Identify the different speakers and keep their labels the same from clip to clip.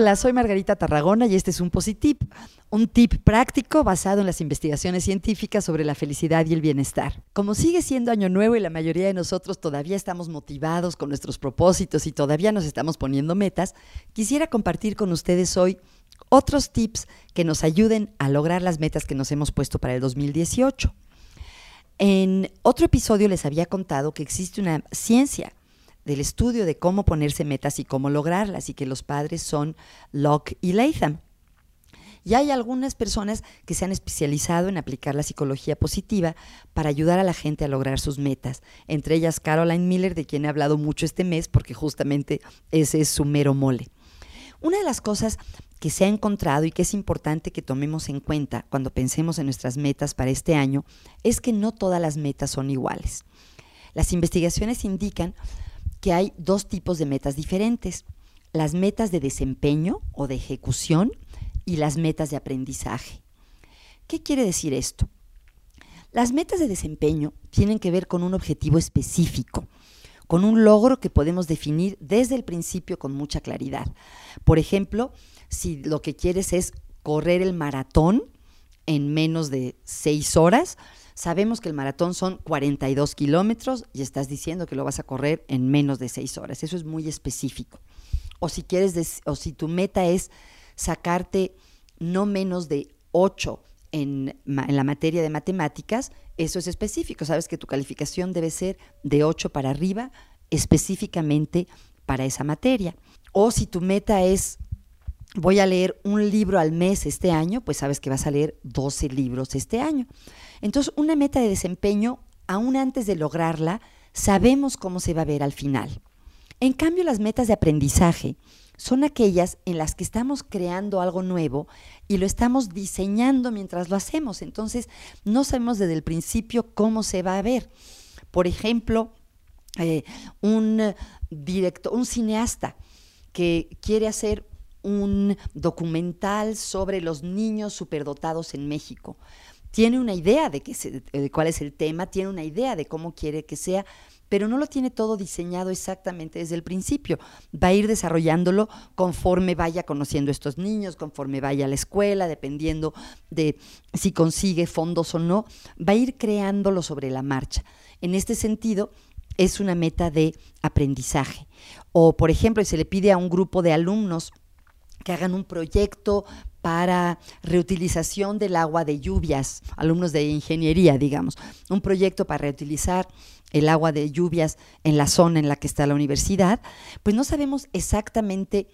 Speaker 1: Hola, soy Margarita Tarragona y este es un Positip, un tip práctico basado en las investigaciones científicas sobre la felicidad y el bienestar. Como sigue siendo año nuevo y la mayoría de nosotros todavía estamos motivados con nuestros propósitos y todavía nos estamos poniendo metas, quisiera compartir con ustedes hoy otros tips que nos ayuden a lograr las metas que nos hemos puesto para el 2018. En otro episodio les había contado que existe una ciencia del estudio de cómo ponerse metas y cómo lograrlas, y que los padres son Locke y Latham. Y hay algunas personas que se han especializado en aplicar la psicología positiva para ayudar a la gente a lograr sus metas, entre ellas Caroline Miller, de quien he hablado mucho este mes, porque justamente ese es su mero mole. Una de las cosas que se ha encontrado y que es importante que tomemos en cuenta cuando pensemos en nuestras metas para este año es que no todas las metas son iguales. Las investigaciones indican que hay dos tipos de metas diferentes, las metas de desempeño o de ejecución y las metas de aprendizaje. ¿Qué quiere decir esto? Las metas de desempeño tienen que ver con un objetivo específico, con un logro que podemos definir desde el principio con mucha claridad. Por ejemplo, si lo que quieres es correr el maratón en menos de seis horas, Sabemos que el maratón son 42 kilómetros y estás diciendo que lo vas a correr en menos de 6 horas. Eso es muy específico. O si quieres, o si tu meta es sacarte no menos de 8 en, en, la materia de matemáticas, eso es específico. Sabes que tu calificación debe ser de 8 para arriba, específicamente para esa materia. O si tu meta es voy a leer un libro al mes este año, pues sabes que vas a leer 12 libros este año. Entonces, una meta de desempeño, aún antes de lograrla, sabemos cómo se va a ver al final. En cambio, las metas de aprendizaje son aquellas en las que estamos creando algo nuevo y lo estamos diseñando mientras lo hacemos. Entonces, no sabemos desde el principio cómo se va a ver. Por ejemplo, eh, un director, un cineasta que quiere hacer un documental sobre los niños superdotados en México. Tiene una idea de, de cuál es el tema, tiene una idea de cómo quiere que sea, pero no lo tiene todo diseñado exactamente desde el principio. Va a ir desarrollándolo conforme vaya conociendo a estos niños, conforme vaya a la escuela, dependiendo de si consigue fondos o no, va a ir creándolo sobre la marcha. En este sentido, es una meta de aprendizaje. O, por ejemplo, se le pide a un grupo de alumnos que hagan un proyecto para reutilización del agua de lluvias, alumnos de ingeniería, digamos, un proyecto para reutilizar el agua de lluvias en la zona en la que está la universidad, pues no sabemos exactamente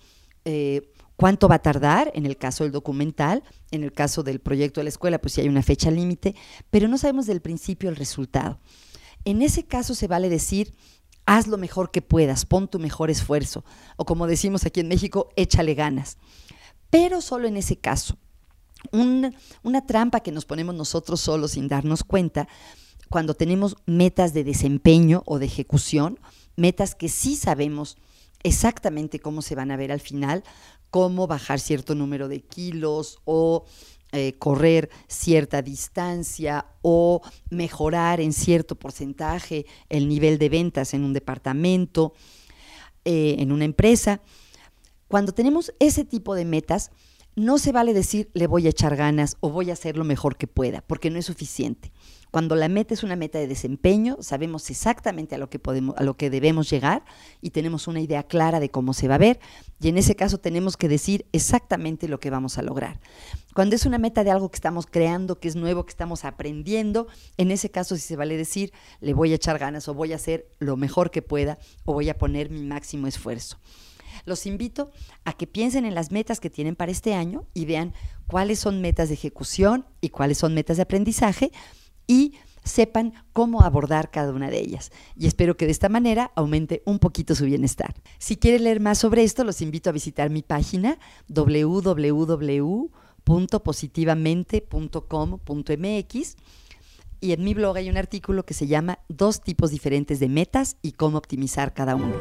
Speaker 1: eh, cuánto va a tardar, en el caso del documental, en el caso del proyecto de la escuela, pues sí hay una fecha límite, pero no sabemos del principio el resultado. En ese caso se vale decir, haz lo mejor que puedas, pon tu mejor esfuerzo, o como decimos aquí en México, échale ganas. Pero solo en ese caso. una trampa que nos ponemos nosotros solos sin darnos cuenta, cuando tenemos metas de desempeño o de ejecución, metas que sí sabemos exactamente cómo se van a ver al final, cómo bajar cierto número de kilos o eh, correr cierta distancia o mejorar en cierto porcentaje el nivel de ventas en un departamento, eh, en una empresa. Cuando tenemos ese tipo de metas, no se vale decir le voy a echar ganas o voy a hacer lo mejor que pueda, porque no es suficiente. Cuando la meta es una meta de desempeño, sabemos exactamente a lo que podemos, a lo que debemos llegar y tenemos una idea clara de cómo se va a ver. Y en ese caso tenemos que decir exactamente lo que vamos a lograr. Cuando es una meta de algo que estamos creando, que es nuevo, que estamos aprendiendo, en ese caso sí se vale decir, le voy a echar ganas o voy a hacer lo mejor que pueda o voy a poner mi máximo esfuerzo. Los invito a que piensen en las metas que tienen para este año y vean cuáles son metas de ejecución y cuáles son metas de aprendizaje y sepan cómo abordar cada una de ellas. Y espero que de esta manera aumente un poquito su bienestar. Si quieren leer más sobre esto, los invito a visitar mi página www.positivamente.com.mx y en mi blog hay un artículo que se llama Dos tipos diferentes de metas y cómo optimizar cada uno.